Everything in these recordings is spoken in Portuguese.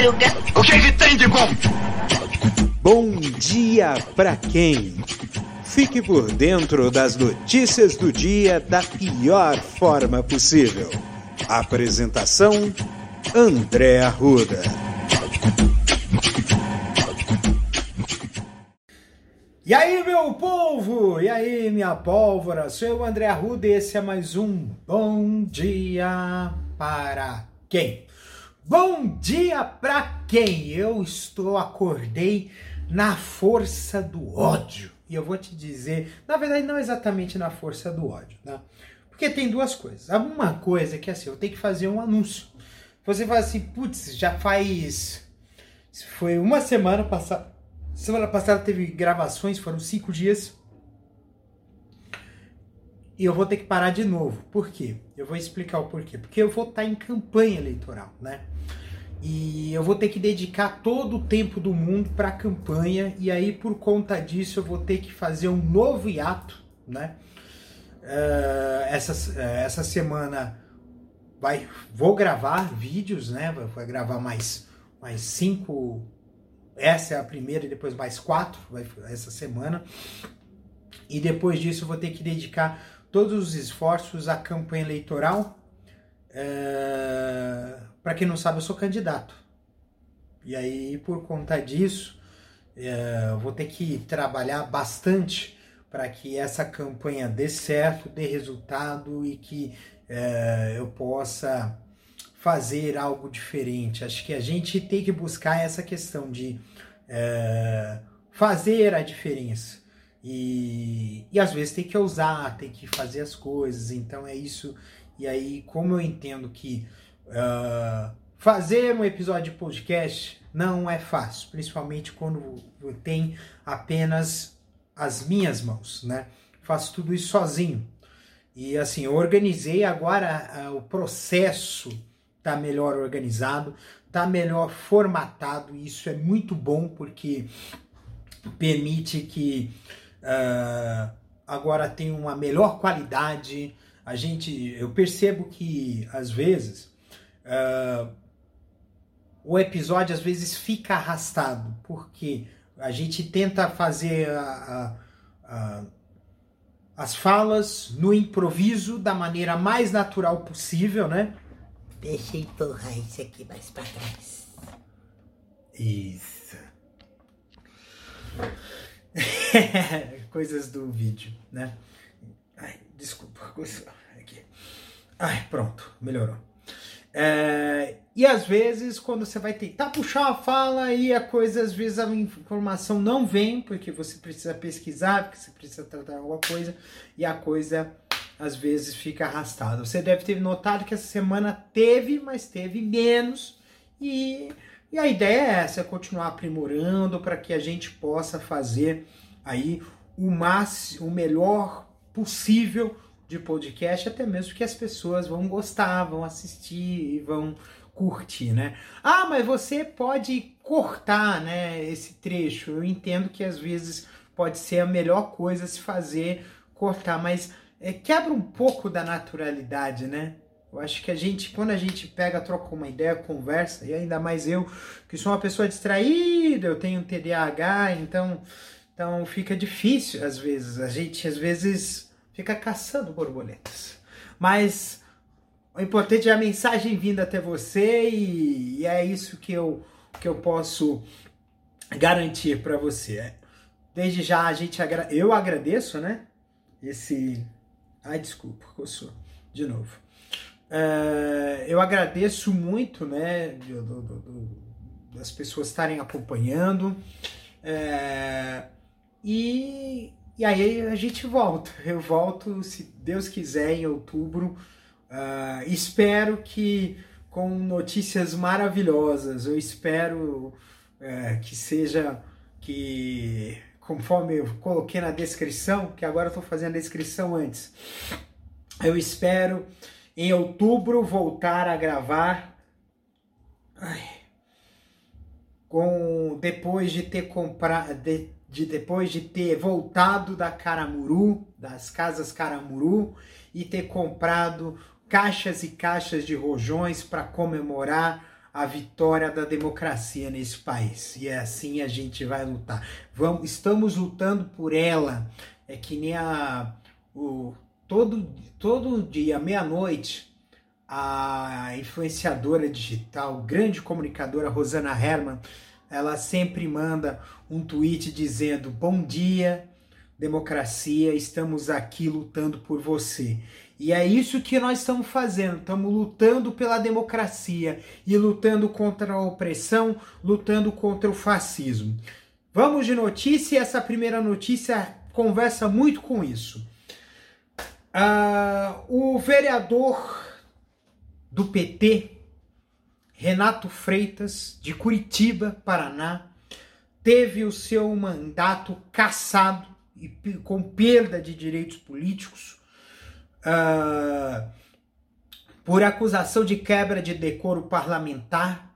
madruga. O que, que tem de bom? Bom dia pra quem? Fique por dentro das notícias do dia da pior forma possível. Apresentação: André Arruda. E aí, meu povo? E aí, minha pólvora? Sou o André Arruda e esse é mais um Bom Dia para quem? Bom dia para quem? Eu estou, acordei na força do ódio. E eu vou te dizer, na verdade, não exatamente na força do ódio, tá? Porque tem duas coisas. Uma coisa é que assim, eu tenho que fazer um anúncio. Você fala assim, putz, já faz. Foi uma semana passada. Semana passada teve gravações, foram cinco dias. E eu vou ter que parar de novo. Por quê? Eu vou explicar o porquê. Porque eu vou estar em campanha eleitoral, né? E eu vou ter que dedicar todo o tempo do mundo para a campanha, e aí por conta disso eu vou ter que fazer um novo hiato, né? Uh, essa, uh, essa semana vai, vou gravar vídeos, né? Vou, gravar mais, mais cinco. Essa é a primeira, e depois mais quatro vai, essa semana. E depois disso eu vou ter que dedicar todos os esforços à campanha eleitoral. Uh, para quem não sabe, eu sou candidato. E aí, por conta disso, é, vou ter que trabalhar bastante para que essa campanha dê certo, dê resultado e que é, eu possa fazer algo diferente. Acho que a gente tem que buscar essa questão de é, fazer a diferença. E, e às vezes tem que ousar, tem que fazer as coisas. Então é isso. E aí, como eu entendo que Uh, fazer um episódio de podcast não é fácil, principalmente quando tem apenas as minhas mãos, né? Faço tudo isso sozinho. E assim, eu organizei agora uh, o processo tá melhor organizado, tá melhor formatado, e isso é muito bom porque permite que uh, agora tenha uma melhor qualidade. A gente, eu percebo que às vezes uh, o episódio às vezes fica arrastado, porque a gente tenta fazer a, a, a, as falas no improviso da maneira mais natural possível, né? Deixa eu empurrar isso aqui mais pra trás. Isso. Coisas do vídeo, né? Ai, desculpa. Aqui. Ai, pronto, melhorou. É, e às vezes, quando você vai tentar puxar a fala, e a coisa, às vezes a informação não vem, porque você precisa pesquisar, porque você precisa tratar alguma coisa, e a coisa às vezes fica arrastada. Você deve ter notado que essa semana teve, mas teve menos, e, e a ideia é essa, é continuar aprimorando para que a gente possa fazer aí o, máximo, o melhor possível de podcast, até mesmo que as pessoas vão gostar, vão assistir e vão curtir, né? Ah, mas você pode cortar, né, esse trecho. Eu entendo que às vezes pode ser a melhor coisa se fazer cortar, mas é, quebra um pouco da naturalidade, né? Eu acho que a gente, quando a gente pega, troca uma ideia, conversa, e ainda mais eu, que sou uma pessoa distraída, eu tenho TDAH, então, então fica difícil às vezes. A gente às vezes fica caçando borboletas. Mas o importante é a mensagem vindo até você e, e é isso que eu, que eu posso garantir para você. Desde já a gente agra eu agradeço, né? Esse. Ai, desculpa, coçou. De novo. Uh, eu agradeço muito, né? Do, do, do, das pessoas estarem acompanhando. Uh, e e aí a gente volta. Eu volto, se Deus quiser, em outubro. Uh, espero que com notícias maravilhosas. Eu espero uh, que seja que, conforme eu coloquei na descrição, que agora eu estou fazendo a descrição antes. Eu espero em outubro voltar a gravar. Ai, com depois de ter comprado de, de depois de ter voltado da Caramuru, das casas Caramuru, e ter comprado caixas e caixas de rojões para comemorar a vitória da democracia nesse país. E é assim a gente vai lutar. Vamos, estamos lutando por ela. É que nem a o, todo, todo dia, meia-noite, a influenciadora digital, grande comunicadora Rosana Herman, ela sempre manda um tweet dizendo: Bom dia, democracia, estamos aqui lutando por você. E é isso que nós estamos fazendo, estamos lutando pela democracia e lutando contra a opressão, lutando contra o fascismo. Vamos de notícia, essa primeira notícia conversa muito com isso. Uh, o vereador do PT, Renato Freitas, de Curitiba, Paraná, teve o seu mandato cassado e com perda de direitos políticos uh, por acusação de quebra de decoro parlamentar,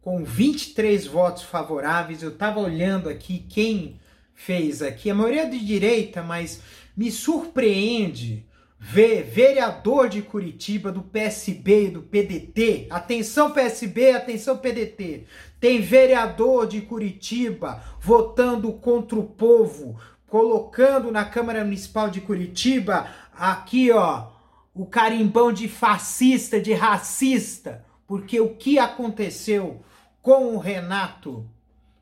com 23 votos favoráveis. Eu estava olhando aqui quem fez aqui, a maioria de direita, mas me surpreende ver vereador de Curitiba do PSB e do PDT. Atenção PSB, atenção PDT. Tem vereador de Curitiba votando contra o povo, colocando na Câmara Municipal de Curitiba aqui, ó, o carimbão de fascista, de racista, porque o que aconteceu com o Renato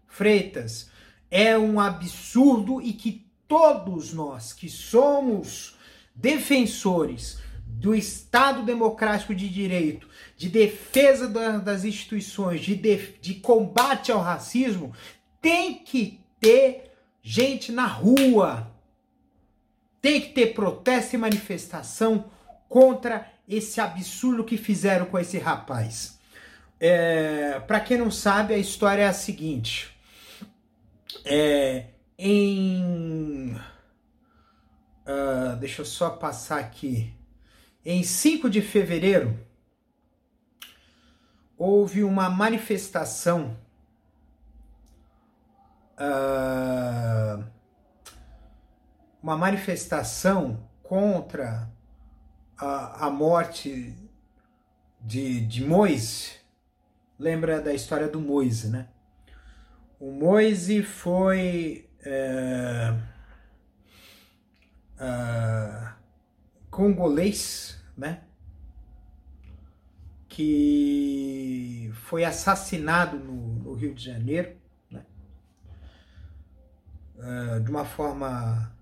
Freitas é um absurdo e que todos nós que somos defensores do Estado Democrático de Direito, de defesa da, das instituições, de, de, de combate ao racismo, tem que ter gente na rua. Tem que ter protesto e manifestação contra esse absurdo que fizeram com esse rapaz. É, Para quem não sabe, a história é a seguinte: é, em Uh, deixa eu só passar aqui. Em 5 de fevereiro, houve uma manifestação uh, uma manifestação contra a, a morte de, de Moise. Lembra da história do Moise, né? O Moise foi. Uh, uh, congolês, né? Que foi assassinado no, no Rio de Janeiro, né? Uh, de uma forma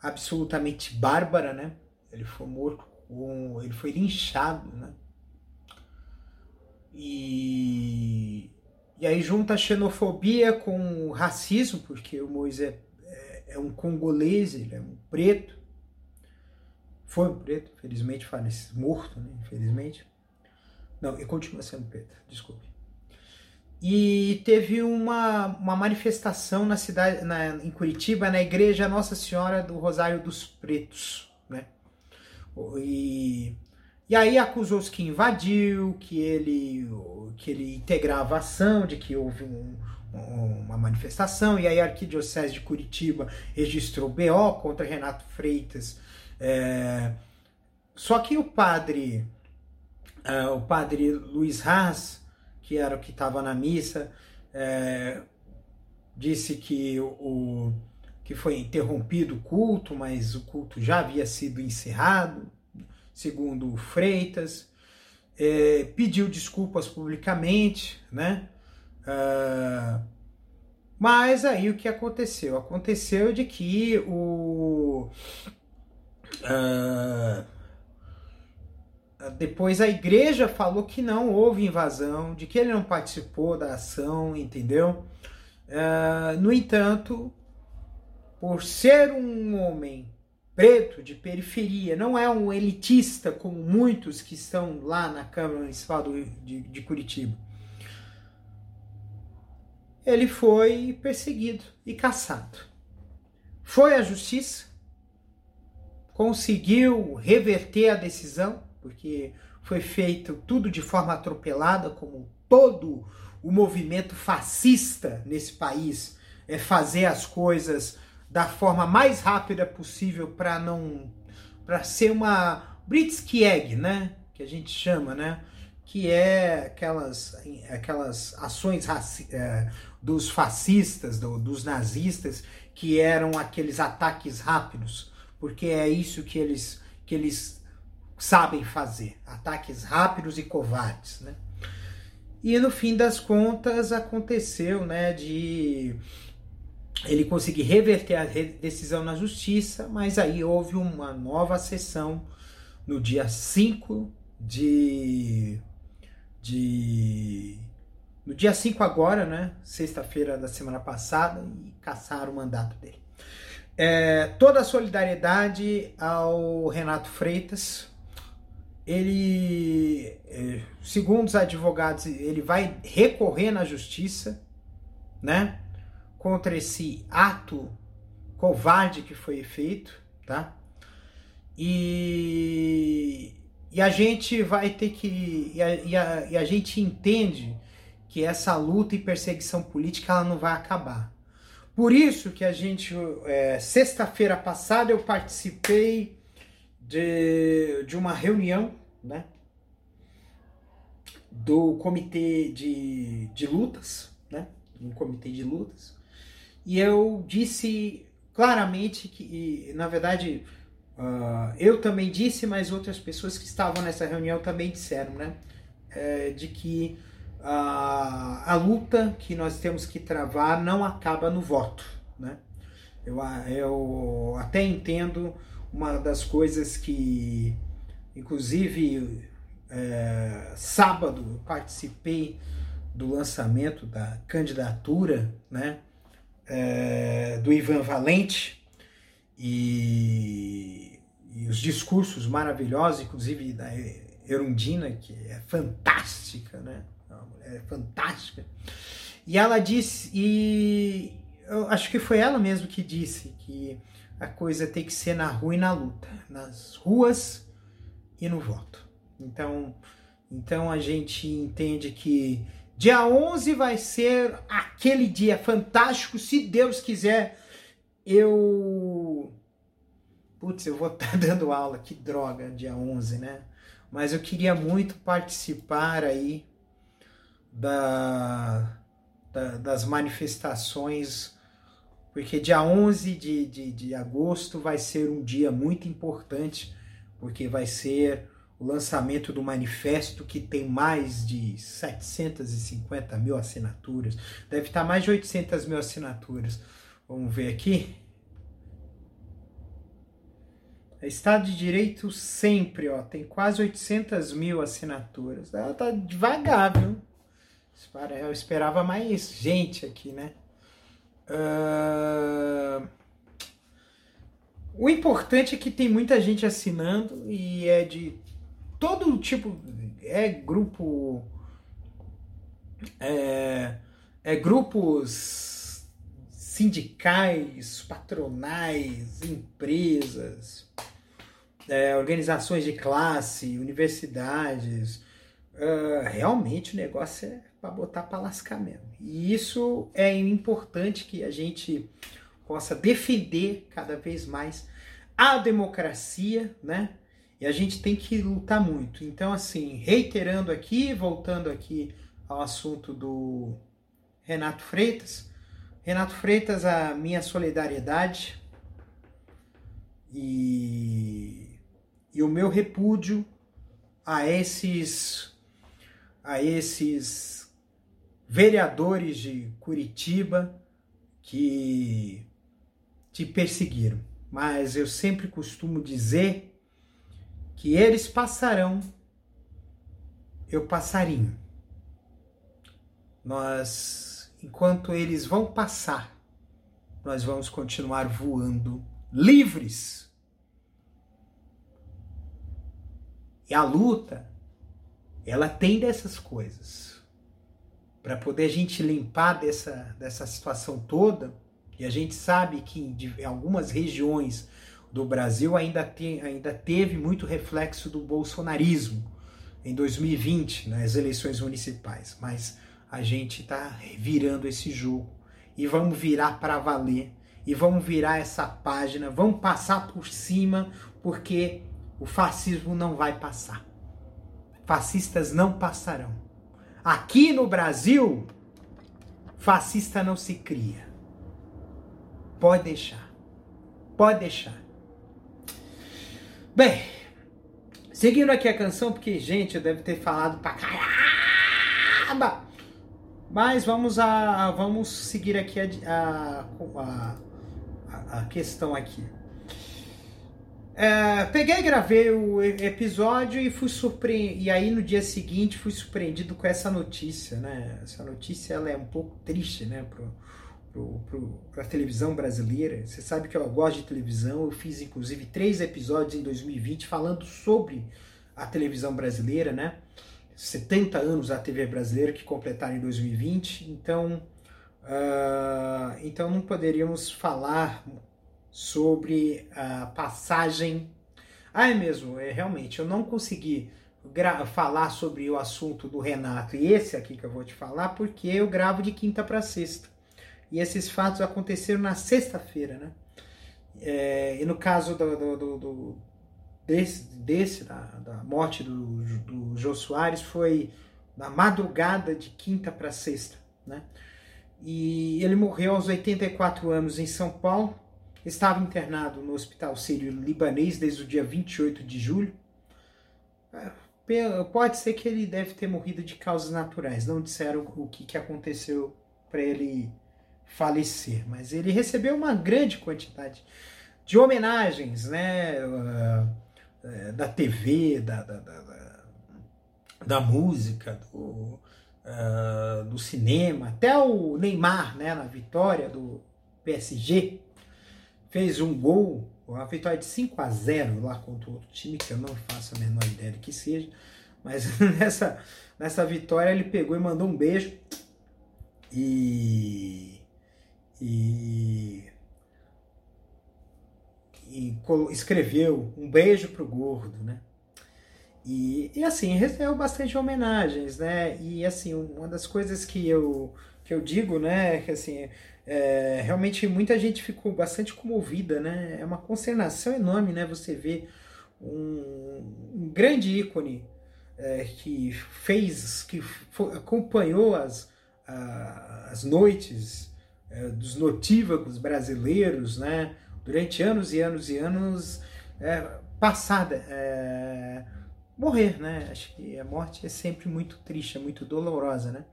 absolutamente bárbara, né? Ele foi morto, ele foi linchado, né? E, e aí junta a xenofobia com o racismo, porque o Moisés é um congolês, ele é um preto. Foi um preto, felizmente falece, morto, né? Infelizmente. Não, ele continua sendo preto, desculpe. E teve uma, uma manifestação na cidade, na, em Curitiba, na igreja Nossa Senhora do Rosário dos Pretos, né? E, e aí acusou-se que invadiu, que ele, que ele integrava a ação, de que houve um, uma manifestação, e aí a Arquidiocese de Curitiba registrou BO contra Renato Freitas. É, só que o padre, é, o padre Luiz Haas, que era o que estava na missa, é, disse que o que foi interrompido o culto, mas o culto já havia sido encerrado, segundo Freitas, é, pediu desculpas publicamente, né? Uh, mas aí o que aconteceu? Aconteceu de que o. Uh, depois a igreja falou que não houve invasão, de que ele não participou da ação, entendeu? Uh, no entanto, por ser um homem preto de periferia, não é um elitista como muitos que estão lá na Câmara Municipal de, de Curitiba ele foi perseguido e caçado. Foi à justiça, conseguiu reverter a decisão, porque foi feito tudo de forma atropelada, como todo o movimento fascista nesse país é fazer as coisas da forma mais rápida possível para não para ser uma blitzkrieg, né, que a gente chama, né? que é aquelas, aquelas ações é, dos fascistas, do, dos nazistas, que eram aqueles ataques rápidos, porque é isso que eles, que eles sabem fazer, ataques rápidos e covardes, né? E no fim das contas aconteceu, né, de ele conseguir reverter a decisão na justiça, mas aí houve uma nova sessão no dia 5 de de no dia 5 agora, né, sexta-feira da semana passada, e caçaram o mandato dele. É, toda a solidariedade ao Renato Freitas, ele, é, segundo os advogados, ele vai recorrer na justiça, né, contra esse ato covarde que foi feito, tá? E, e a gente vai ter que. E a, e a, e a gente entende que essa luta e perseguição política ela não vai acabar. Por isso que a gente, é, sexta-feira passada, eu participei de, de uma reunião, né? Do comitê de, de lutas, né? Um comitê de lutas. E eu disse claramente que, na verdade, uh, eu também disse, mas outras pessoas que estavam nessa reunião também disseram, né? É, de que a, a luta que nós temos que travar não acaba no voto, né? Eu, eu até entendo uma das coisas que, inclusive, é, sábado eu participei do lançamento da candidatura, né, é, do Ivan Valente e, e, os discursos maravilhosos, inclusive da Erundina, que é fantástica, né, é fantástica. E ela disse, e eu acho que foi ela mesmo que disse que a coisa tem que ser na rua e na luta, nas ruas e no voto. Então, então a gente entende que dia 11 vai ser aquele dia fantástico, se Deus quiser. Eu Putz, eu vou estar tá dando aula, que droga, dia 11, né? Mas eu queria muito participar aí da, da, das manifestações, porque dia 11 de, de, de agosto vai ser um dia muito importante, porque vai ser o lançamento do manifesto que tem mais de 750 mil assinaturas, deve estar mais de 800 mil assinaturas. Vamos ver aqui. Estado de Direito sempre, ó, tem quase 800 mil assinaturas. Ela tá devagar, viu? Eu esperava mais gente aqui, né? Uh... O importante é que tem muita gente assinando e é de todo tipo. É grupo. É, é grupos sindicais, patronais, empresas, é, organizações de classe, universidades. Uh, realmente o negócio é para botar para lascar mesmo. E isso é importante que a gente possa defender cada vez mais a democracia, né? E a gente tem que lutar muito. Então, assim, reiterando aqui, voltando aqui ao assunto do Renato Freitas. Renato Freitas, a minha solidariedade e, e o meu repúdio a esses a esses vereadores de Curitiba que te perseguiram. Mas eu sempre costumo dizer que eles passarão, eu passarinho. Nós, enquanto eles vão passar, nós vamos continuar voando livres. E a luta, ela tem dessas coisas para poder a gente limpar dessa, dessa situação toda, e a gente sabe que em, algumas regiões do Brasil ainda, tem, ainda teve muito reflexo do bolsonarismo em 2020, nas eleições municipais, mas a gente está virando esse jogo e vamos virar para valer e vamos virar essa página, vamos passar por cima, porque o fascismo não vai passar. fascistas não passarão. Aqui no Brasil, fascista não se cria. Pode deixar. Pode deixar. Bem, seguindo aqui a canção, porque, gente, eu deve ter falado pra caramba. Mas vamos a. Vamos seguir aqui a, a, a, a questão aqui. É, peguei e gravei o episódio e fui surpreendido. E aí no dia seguinte fui surpreendido com essa notícia, né? Essa notícia ela é um pouco triste, né? Pro, pro, pra televisão brasileira. Você sabe que eu gosto de televisão. Eu fiz inclusive três episódios em 2020 falando sobre a televisão brasileira, né? 70 anos da TV brasileira que completaram em 2020. Então, uh, então não poderíamos falar sobre a passagem. Ah, é mesmo, é realmente, eu não consegui falar sobre o assunto do Renato e esse aqui que eu vou te falar, porque eu gravo de quinta para sexta. E esses fatos aconteceram na sexta-feira, né? É, e no caso do, do, do, desse, desse da, da, morte do, do Jô Soares, foi na madrugada de quinta para sexta, né? E ele morreu aos 84 anos em São Paulo, Estava internado no Hospital Sírio-Libanês desde o dia 28 de julho. É, pode ser que ele deve ter morrido de causas naturais. Não disseram o que aconteceu para ele falecer, mas ele recebeu uma grande quantidade de homenagens, né, uh, da TV, da, da, da, da música, do, uh, do cinema, até o Neymar, né, na vitória do PSG, fez um gol, uma vitória de 5 a 0 lá contra outro time, que eu não faço a menor ideia de que seja, mas nessa, nessa vitória ele pegou e mandou um beijo. E, e, e escreveu um beijo pro gordo, né? E, e assim, recebeu bastante homenagens, né? E assim, uma das coisas que eu, que eu digo, né, que assim, é, realmente muita gente ficou bastante comovida, né? É uma consternação enorme, né? Você vê um, um grande ícone é, que fez, que acompanhou as, a, as noites é, dos notívagos brasileiros, né? Durante anos e anos e anos, é, passada, é, morrer, né? Acho que a morte é sempre muito triste, é muito dolorosa, né?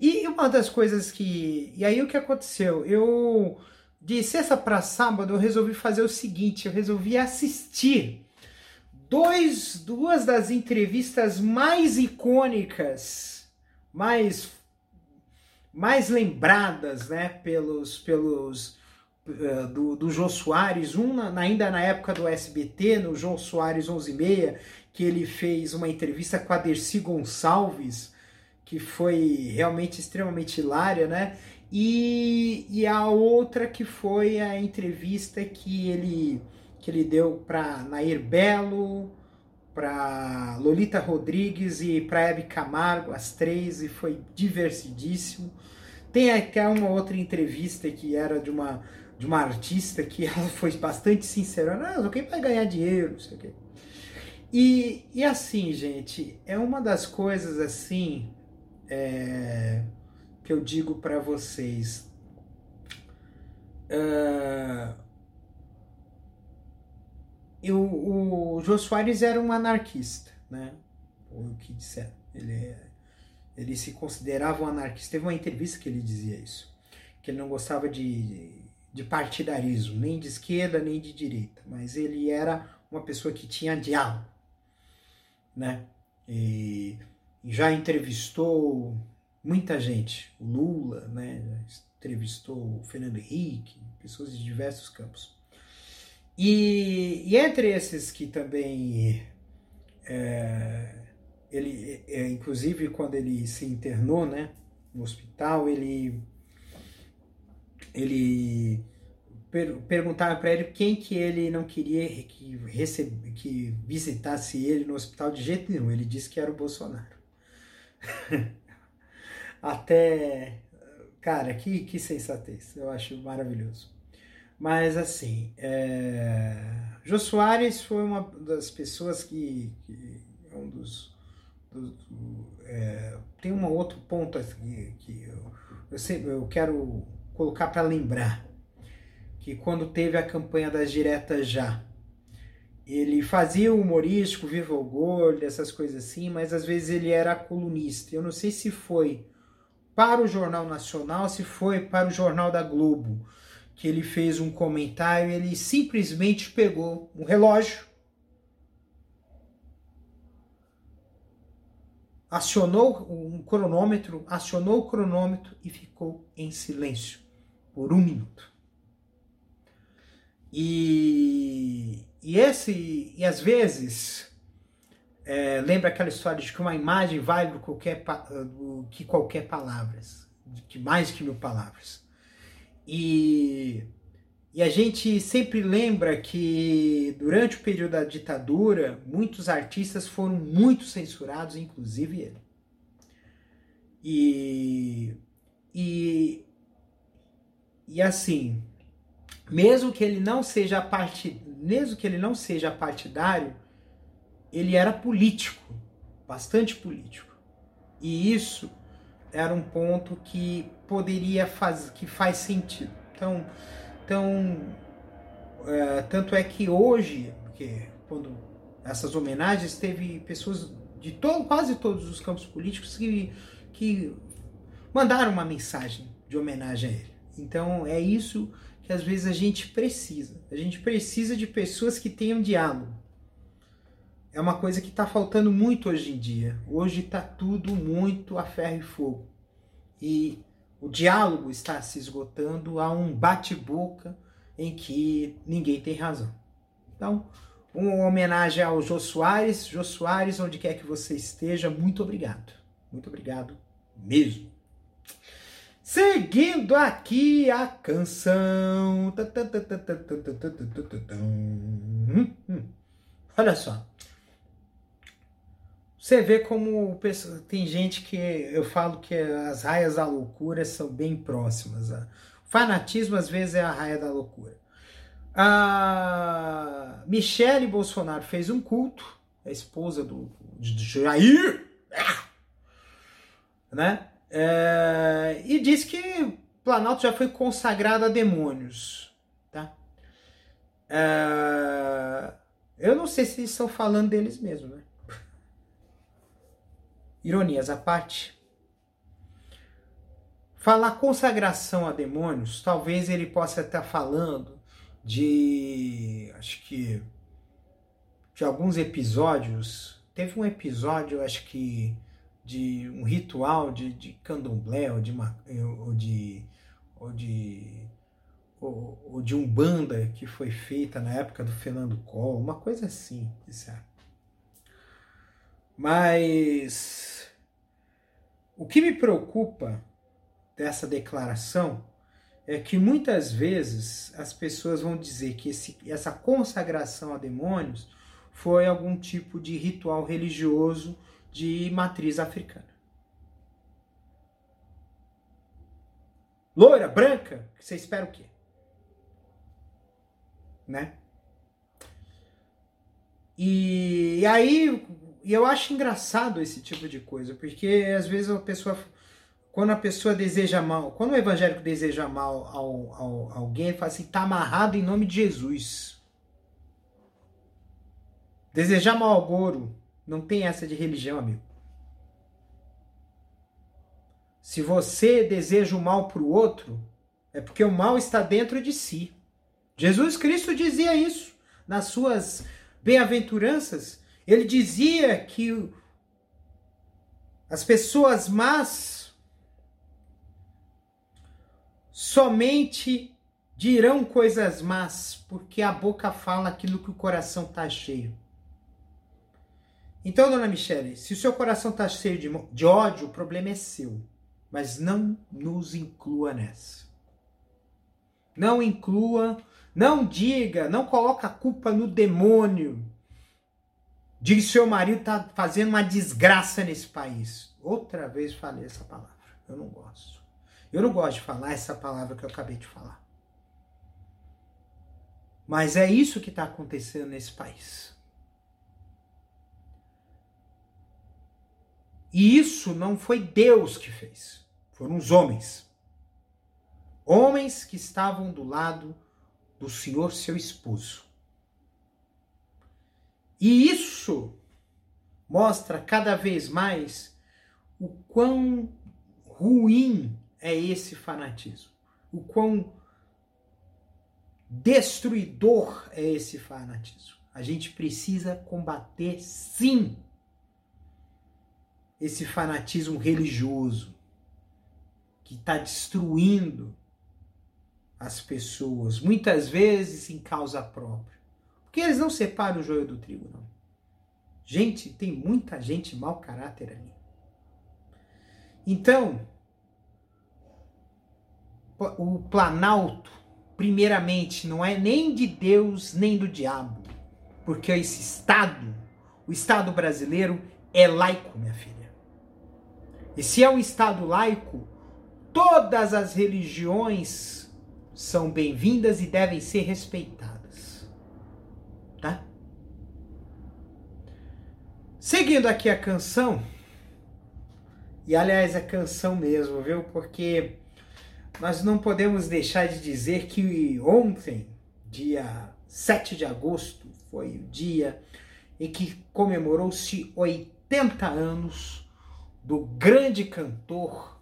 E uma das coisas que. E aí o que aconteceu? Eu. De sexta para sábado, eu resolvi fazer o seguinte: eu resolvi assistir dois, duas das entrevistas mais icônicas, mais, mais lembradas, né, pelos, pelos uh, do, do João Soares, um ainda na época do SBT, no João Soares 11 e meia, que ele fez uma entrevista com a Dercy Gonçalves, que foi realmente extremamente hilária, né? E, e a outra que foi a entrevista que ele, que ele deu para Nair Belo, para Lolita Rodrigues e para Hebe Camargo, as três, e foi divertidíssimo. Tem até uma outra entrevista que era de uma, de uma artista que ela foi bastante sincera. Não, quem vai ganhar dinheiro, não sei o quê. E, e assim, gente, é uma das coisas assim é, que eu digo para vocês. Uh, eu, o Jô Soares era um anarquista, né? O que disseram. Ele, ele se considerava um anarquista. Teve uma entrevista que ele dizia isso. Que ele não gostava de, de partidarismo, nem de esquerda, nem de direita. Mas ele era uma pessoa que tinha diálogo, né? E já entrevistou muita gente, o Lula, né? entrevistou o Fernando Henrique, pessoas de diversos campos. E, e entre esses que também é, ele, é, inclusive quando ele se internou, né, no hospital, ele ele per, perguntaram para ele quem que ele não queria que recebe, que visitasse ele no hospital de jeito nenhum. Ele disse que era o Bolsonaro. Até. Cara, que, que sensatez. Eu acho maravilhoso. Mas assim, é... Jô Soares foi uma das pessoas que, que é um dos do- do- é, tem um outro ponto aqui que eu, eu, sempre, eu quero colocar para lembrar que quando teve a campanha das diretas já ele fazia o humorístico, Viva o Gordo, essas coisas assim, mas às vezes ele era colunista. Eu não sei se foi para o Jornal Nacional, se foi para o Jornal da Globo, que ele fez um comentário, ele simplesmente pegou um relógio, acionou um cronômetro, acionou o cronômetro e ficou em silêncio por um minuto. E, e esse e às vezes é, lembra aquela história de que uma imagem vale do qualquer, do que qualquer palavras, que mais que mil palavras. E, e a gente sempre lembra que durante o período da ditadura, muitos artistas foram muito censurados, inclusive ele. E, e, e assim, mesmo que ele não seja parte, mesmo que ele não seja partidário, ele era político, bastante político. E isso era um ponto que poderia fazer, que faz sentido. Então, então é, tanto é que hoje, porque quando essas homenagens teve pessoas de todo, quase todos os campos políticos que, que mandaram uma mensagem de homenagem a ele. Então é isso que às vezes a gente precisa. A gente precisa de pessoas que tenham diálogo. É uma coisa que está faltando muito hoje em dia. Hoje está tudo muito a ferro e fogo. E o diálogo está se esgotando a um bate-boca em que ninguém tem razão. Então, uma homenagem ao Jô Soares. Jô Soares, onde quer que você esteja, muito obrigado. Muito obrigado mesmo. Seguindo aqui a canção. Olha só. Você vê como tem gente que eu falo que as raias da loucura são bem próximas. O fanatismo às vezes é a raia da loucura. A Michele Bolsonaro fez um culto, a esposa do, de Jair, né? É, e diz que Planalto já foi consagrado a demônios, tá? É, eu não sei se eles estão falando deles mesmo, né? Ironias à parte. Falar consagração a demônios, talvez ele possa estar falando de. Acho que. De alguns episódios. Teve um episódio, acho que. De um ritual de, de candomblé ou de, uma, ou de. Ou de. Ou, de que foi feita na época do Fernando Collor, uma coisa assim, certo? Mas o que me preocupa dessa declaração é que muitas vezes as pessoas vão dizer que esse, essa consagração a demônios foi algum tipo de ritual religioso de matriz africana. Loira, branca, você espera o quê? Né? E, e aí e eu acho engraçado esse tipo de coisa, porque às vezes a pessoa, quando a pessoa deseja mal, quando o evangélico deseja mal ao, ao, alguém, ele fala assim, tá amarrado em nome de Jesus. Desejar mal ao Goro não tem essa de religião, amigo. Se você deseja o mal para o outro, é porque o mal está dentro de si. Jesus Cristo dizia isso nas suas bem-aventuranças. Ele dizia que as pessoas más somente dirão coisas más, porque a boca fala aquilo que o coração está cheio. Então, dona Michele, se o seu coração está cheio de, de ódio, o problema é seu. Mas não nos inclua nessa. Não inclua, não diga, não coloque a culpa no demônio de que seu marido está fazendo uma desgraça nesse país. Outra vez falei essa palavra. Eu não gosto. Eu não gosto de falar essa palavra que eu acabei de falar. Mas é isso que está acontecendo nesse país. E isso não foi Deus que fez, foram os homens. Homens que estavam do lado do Senhor, seu esposo. E isso mostra cada vez mais o quão ruim é esse fanatismo, o quão destruidor é esse fanatismo. A gente precisa combater, sim, esse fanatismo religioso que está destruindo as pessoas, muitas vezes em causa própria. Porque eles não separam o joio do trigo, não. Gente, tem muita gente mau caráter ali. Então, o Planalto, primeiramente, não é nem de Deus nem do diabo, porque esse Estado, o Estado brasileiro, é laico, minha filha. E se é um Estado laico, todas as religiões são bem-vindas e devem ser respeitadas. Tá? Seguindo aqui a canção, e aliás, a canção mesmo, viu? Porque nós não podemos deixar de dizer que ontem, dia 7 de agosto, foi o dia em que comemorou-se 80 anos do grande cantor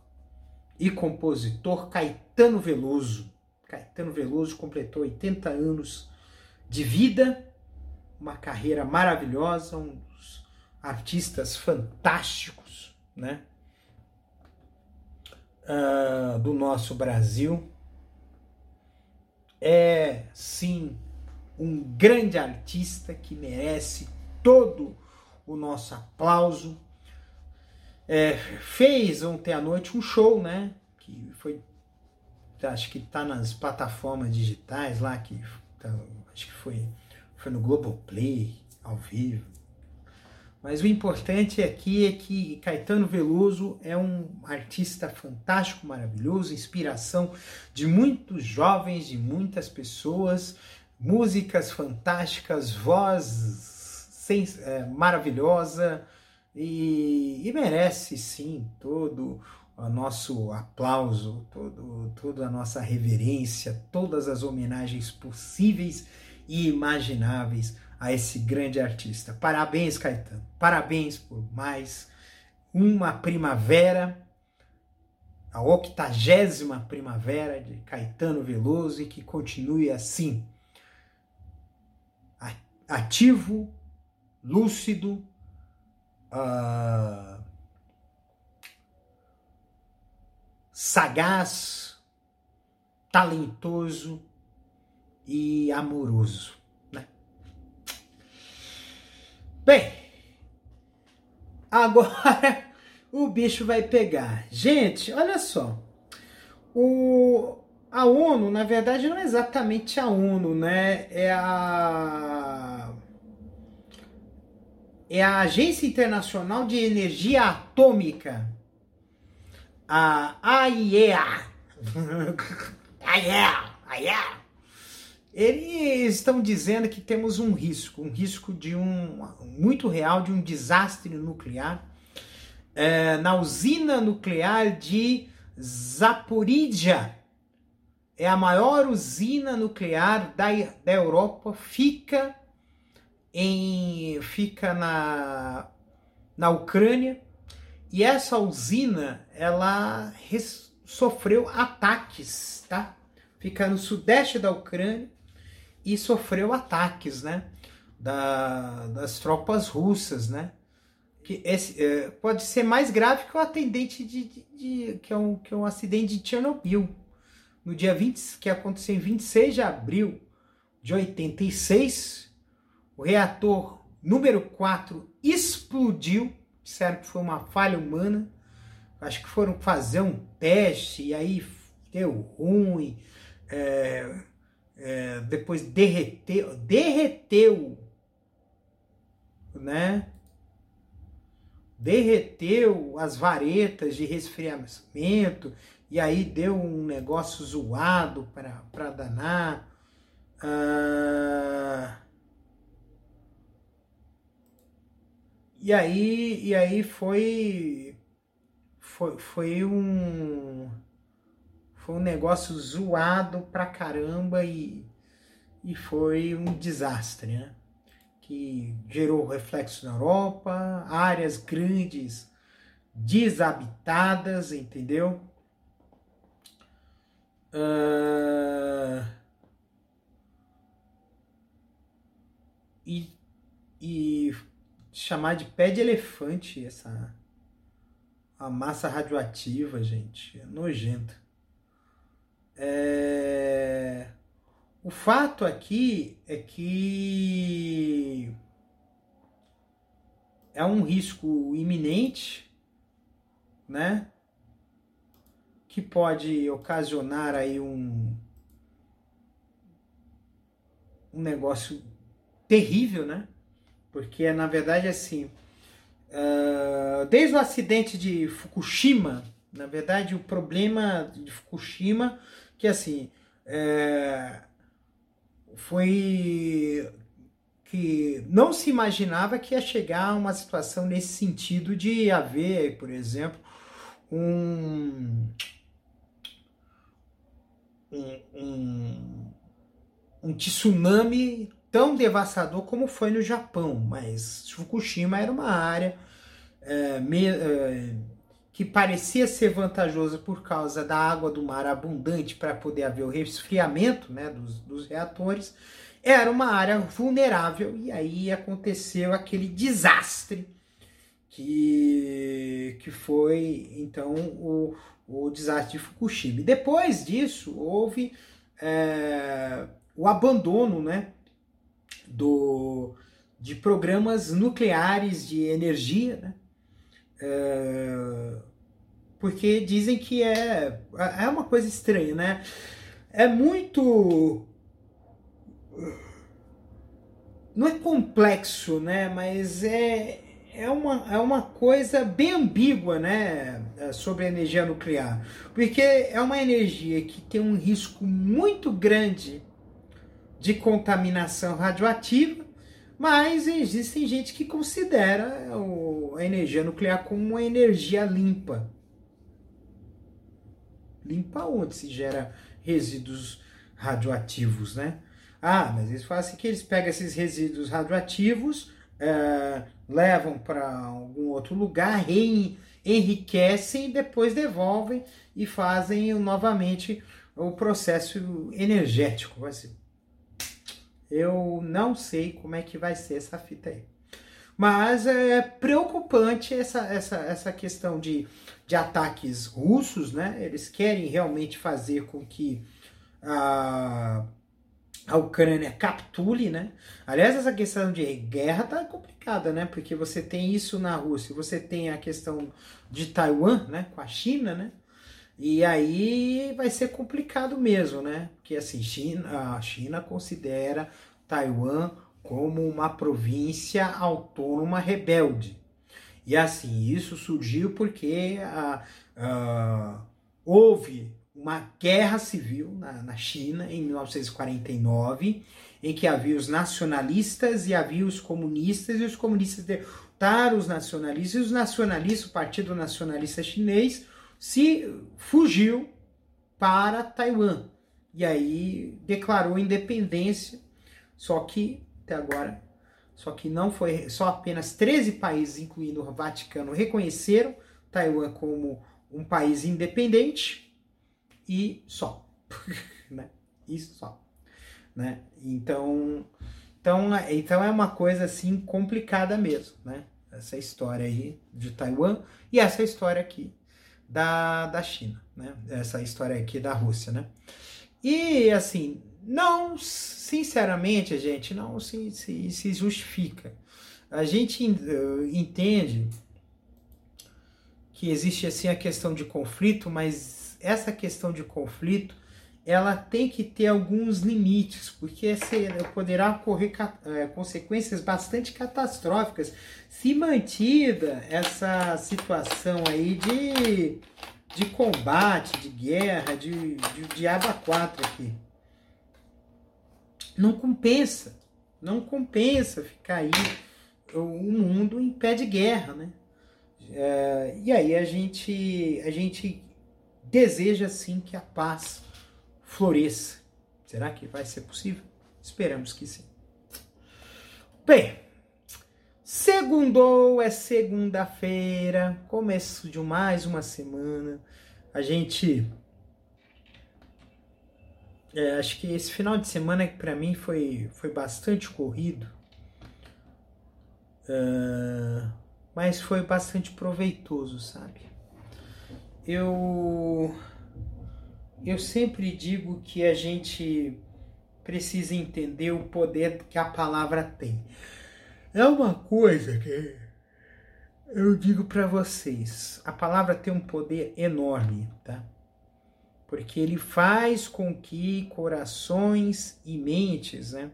e compositor Caetano Veloso. Caetano Veloso completou 80 anos de vida, uma carreira maravilhosa, um artistas fantásticos, né? Uh, do nosso Brasil. É sim um grande artista que merece todo o nosso aplauso é, fez ontem à noite um show, né? Que foi. Acho que tá nas plataformas digitais lá, que tá, acho que foi, foi no Globoplay, ao vivo. Mas o importante aqui é que Caetano Veloso é um artista fantástico, maravilhoso, inspiração de muitos jovens, de muitas pessoas, músicas fantásticas, voz sem, é, maravilhosa, e, e merece sim todo o nosso aplauso, todo, toda a nossa reverência, todas as homenagens possíveis e imagináveis a esse grande artista. Parabéns, Caetano. Parabéns por mais uma primavera, a octagésima primavera de Caetano Veloso e que continue assim, ativo, lúcido, uh, sagaz, talentoso e amoroso. Né? Bem, agora o bicho vai pegar. Gente, olha só. O, a ONU, na verdade, não é exatamente a ONU, né? É a é a Agência Internacional de Energia Atômica, a AIEA. AIEA, AIEA. Eles estão dizendo que temos um risco, um risco de um muito real de um desastre nuclear é, na usina nuclear de Zaporizhia. É a maior usina nuclear da, da Europa, fica em, fica na, na Ucrânia e essa usina ela res, sofreu ataques, tá? Fica no sudeste da Ucrânia e sofreu ataques, né? Da, das tropas russas, né? Que esse, é, pode ser mais grave que o atendente de, de, de, que, é um, que é um acidente de Chernobyl. No dia 20, que aconteceu em 26 de abril de 86, o reator número 4 explodiu, disseram que foi uma falha humana. Acho que foram fazer um teste e aí deu ruim. É, é, depois derreteu, derreteu, né? Derreteu as varetas de resfriamento e aí deu um negócio zoado para danar. Ah, E aí, e aí foi, foi, foi um foi um negócio zoado pra caramba e, e foi um desastre, né? Que gerou reflexo na Europa, áreas grandes desabitadas, entendeu? Uh, e, e chamar de pé de elefante essa a massa radioativa, gente, é nojenta. É... O fato aqui é que é um risco iminente, né? Que pode ocasionar aí um um negócio terrível, né? Porque na verdade assim, uh, desde o acidente de Fukushima, na verdade o problema de Fukushima que assim é, foi que não se imaginava que ia chegar a uma situação nesse sentido de haver, por exemplo, um, um, um, tsunami tão devastador como foi no Japão, mas Fukushima era uma área é, me, é, que parecia ser vantajosa por causa da água do mar abundante para poder haver o resfriamento né, dos, dos reatores, era uma área vulnerável e aí aconteceu aquele desastre que, que foi então o, o desastre de Fukushima. E depois disso houve é, o abandono né, do, de programas nucleares de energia, né? É, porque dizem que é, é uma coisa estranha, né? É muito. Não é complexo, né? Mas é, é, uma, é uma coisa bem ambígua, né? Sobre a energia nuclear. Porque é uma energia que tem um risco muito grande de contaminação radioativa mas existem gente que considera a energia nuclear como uma energia limpa. Limpa onde se gera resíduos radioativos, né? Ah, mas eles falam assim que eles pegam esses resíduos radioativos, é, levam para algum outro lugar, enriquecem e depois devolvem e fazem novamente o processo energético. Ser eu não sei como é que vai ser essa fita aí. Mas é preocupante essa, essa, essa questão de, de ataques russos, né? Eles querem realmente fazer com que a, a Ucrânia capitule, né? Aliás, essa questão de guerra tá complicada, né? Porque você tem isso na Rússia, você tem a questão de Taiwan, né? Com a China, né? E aí vai ser complicado mesmo, né? Porque assim, China, a China considera Taiwan como uma província autônoma rebelde. E assim, isso surgiu porque ah, ah, houve uma guerra civil na, na, China em 1949, em que havia os nacionalistas e havia os comunistas, e os comunistas derrotaram os nacionalistas, e os nacionalistas, o Partido Nacionalista Chinês, se fugiu para Taiwan. E aí declarou independência, só que até agora, só que não foi, só apenas 13 países, incluindo o Vaticano, reconheceram Taiwan como um país independente e só, né? Isso só, né? Então, então, então é uma coisa assim complicada mesmo, né? Essa história aí de Taiwan e essa história aqui da, da China, né? Essa história aqui da Rússia, né? E assim, não, sinceramente, a gente não se, se, se justifica. A gente uh, entende que existe assim a questão de conflito, mas essa questão de conflito ela tem que ter alguns limites, porque poderá ocorrer é, consequências bastante catastróficas se mantida essa situação aí de, de combate, de guerra, de, de, de aba 4 aqui. Não compensa, não compensa ficar aí o mundo em pé de guerra, né? É, e aí a gente, a gente deseja sim que a paz floresça. Será que vai ser possível? Esperamos que sim. Bem, segundou é segunda-feira, começo de mais uma semana. A gente é, acho que esse final de semana para mim foi, foi bastante corrido, uh, mas foi bastante proveitoso, sabe? Eu eu sempre digo que a gente precisa entender o poder que a palavra tem. É uma coisa que eu digo para vocês, a palavra tem um poder enorme, tá? Porque ele faz com que corações e mentes, né?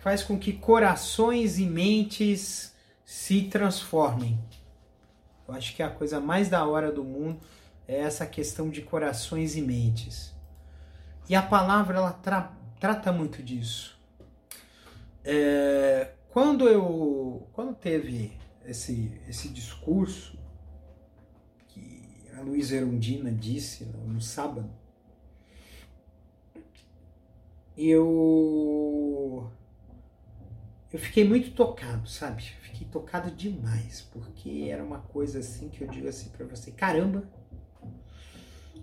Faz com que corações e mentes se transformem. Eu acho que a coisa mais da hora do mundo é essa questão de corações e mentes. E a palavra ela tra trata muito disso. É, quando eu quando teve esse, esse discurso que a Luísa Erundina disse no, sábado, eu eu fiquei muito tocado, sabe? Fiquei tocado demais, porque era uma coisa assim que eu digo assim para você, caramba,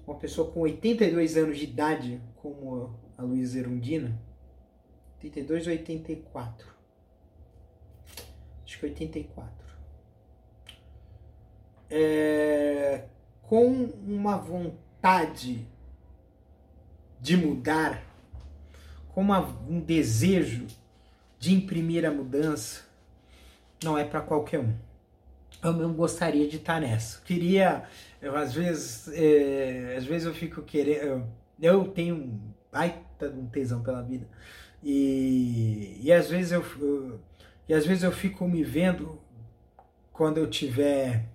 uma pessoa com 82 anos de idade, como a Luísa Erundina, 82 ou 84? Acho que 84 é, com uma vontade de mudar, com uma, um desejo de imprimir a mudança, não é para qualquer um. Eu não gostaria de estar nessa. Queria, eu, às vezes, é, às vezes eu fico querendo, eu, eu tenho um baita um tesão pela vida e, e às vezes eu, eu e às vezes eu fico me vendo quando eu tiver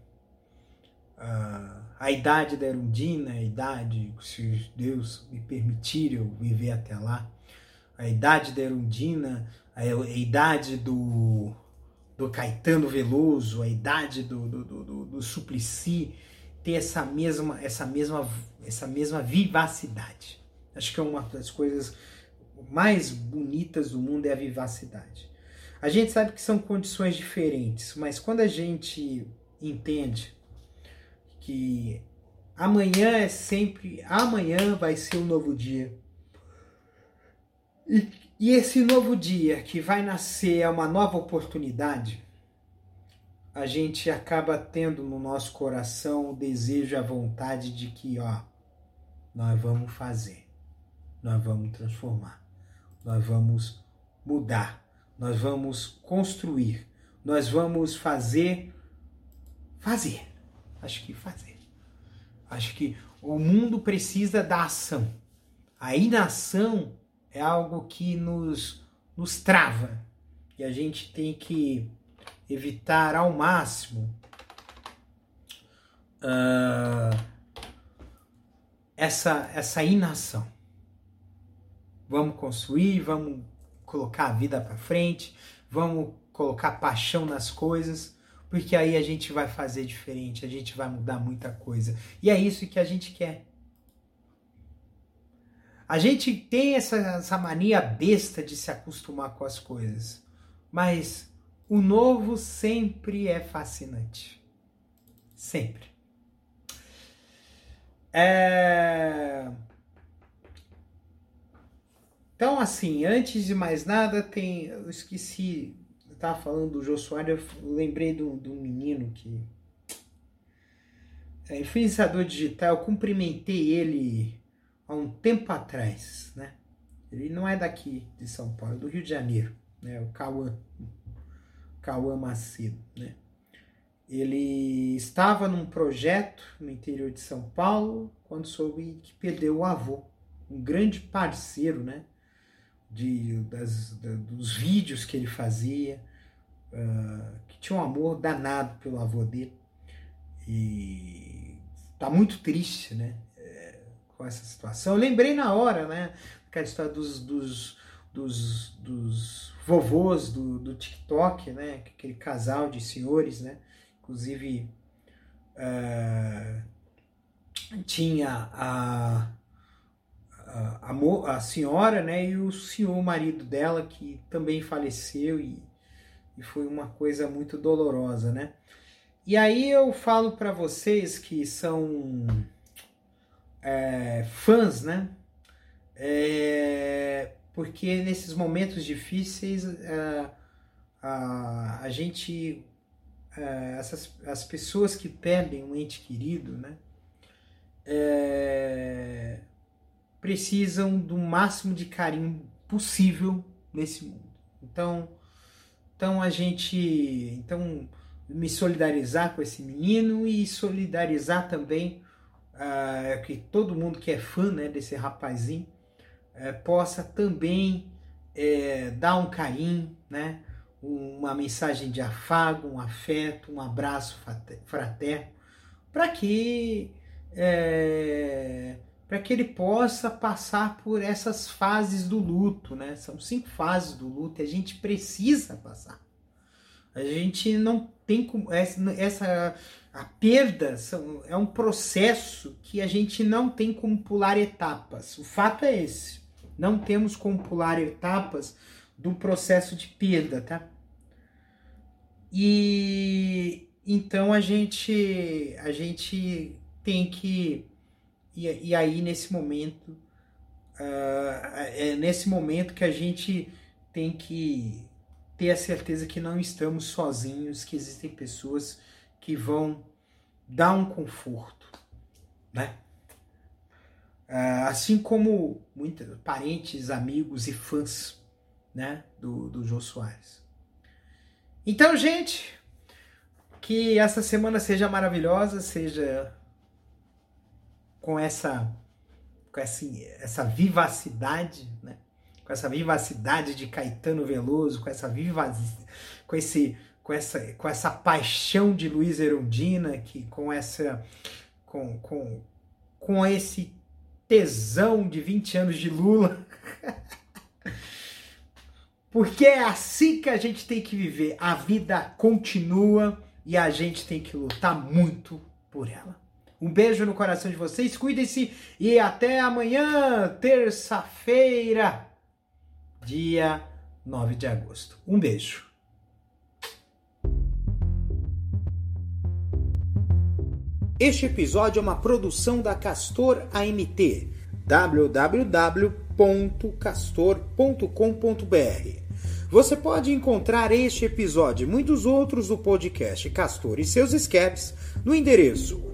a, a idade da Erundina, a idade, se Deus me permitir eu viver até lá, a idade da Erundina, a, a idade do, do Caetano Veloso, a idade do, do, do, do Suplicy, ter essa mesma, essa, mesma, essa mesma vivacidade. Acho que é uma das coisas mais bonitas do mundo é a vivacidade. A gente sabe que são condições diferentes, mas quando a gente entende que amanhã é sempre, amanhã vai ser um novo dia. E, e esse novo dia que vai nascer é uma nova oportunidade. A gente acaba tendo no nosso coração o desejo, a vontade de que, ó, nós vamos fazer, nós vamos transformar, nós vamos mudar, nós vamos construir, nós vamos fazer, fazer acho que fazer. Acho que o mundo precisa da ação. A inação é algo que nos, nos trava. E a gente tem que evitar ao máximo uh, essa, essa inação. Vamos construir, vamos colocar a vida para frente, vamos colocar paixão nas coisas porque aí a gente vai fazer diferente, a gente vai mudar muita coisa. E é isso que a gente quer. A gente tem essa, essa mania besta de se acostumar com as coisas, mas o novo sempre é fascinante. Sempre. É... Então, assim, antes de mais nada, tem. Eu esqueci estava falando do Jô Soares, eu lembrei do, do menino que. É, influenciador digital, eu cumprimentei ele há um tempo atrás, né? Ele não é daqui de São Paulo, é do Rio de Janeiro, né? O Cauã, Cauã Macedo, né? Ele estava num projeto no interior de São Paulo quando soube que perdeu o avô, um grande parceiro, né? De, das, da, dos vídeos que ele fazia, uh, que tinha um amor danado pelo avô dele. E tá muito triste, né? É, com essa situação. Eu lembrei na hora, né? aquela história dos, dos, dos, dos vovôs do, do TikTok, né? Aquele casal de senhores, né? Inclusive uh, tinha a, a, a, a, senhora, né? E o senhor, o marido dela, que também faleceu e, e foi uma coisa muito dolorosa, né? E aí eu falo para vocês que são é, fãs, né? É, porque nesses momentos difíceis é, a, a gente é, essas as pessoas que perdem um ente querido, né? É, precisam do máximo de carinho possível nesse mundo. Então, então a gente, então me solidarizar com esse menino e solidarizar também uh, que todo mundo que é fã né, desse rapazinho uh, possa também uh, dar um carinho, né, uma mensagem de afago, um afeto, um abraço fraterno, para que é, para que ele possa passar por essas fases do luto, né? São cinco fases do luto e a gente precisa passar. A gente não tem como. Essa, a perda são, é um processo que a gente não tem como pular etapas. O fato é esse. Não temos como pular etapas do processo de perda, tá? E então a gente a gente tem que e, e aí nesse momento uh, é nesse momento que a gente tem que ter a certeza que não estamos sozinhos, que existem pessoas que vão dar um conforto, né? Uh, assim como muitos parentes, amigos e fãs, né, do, do Jô Soares. Então, gente, que essa semana seja maravilhosa, seja com essa com essa, essa vivacidade, né? com essa vivacidade de Caetano Veloso, com essa vivacidade, com esse com essa com essa paixão de Luiz Erundina, que com essa com, com, com esse tesão de 20 anos de Lula. Porque é assim que a gente tem que viver. A vida continua e a gente tem que lutar muito por ela. Um beijo no coração de vocês, cuidem-se e até amanhã, terça-feira dia 9 de agosto. Um beijo. Este episódio é uma produção da Castor AMT. www.castor.com.br Você pode encontrar este episódio e muitos outros do podcast Castor e seus escapes no endereço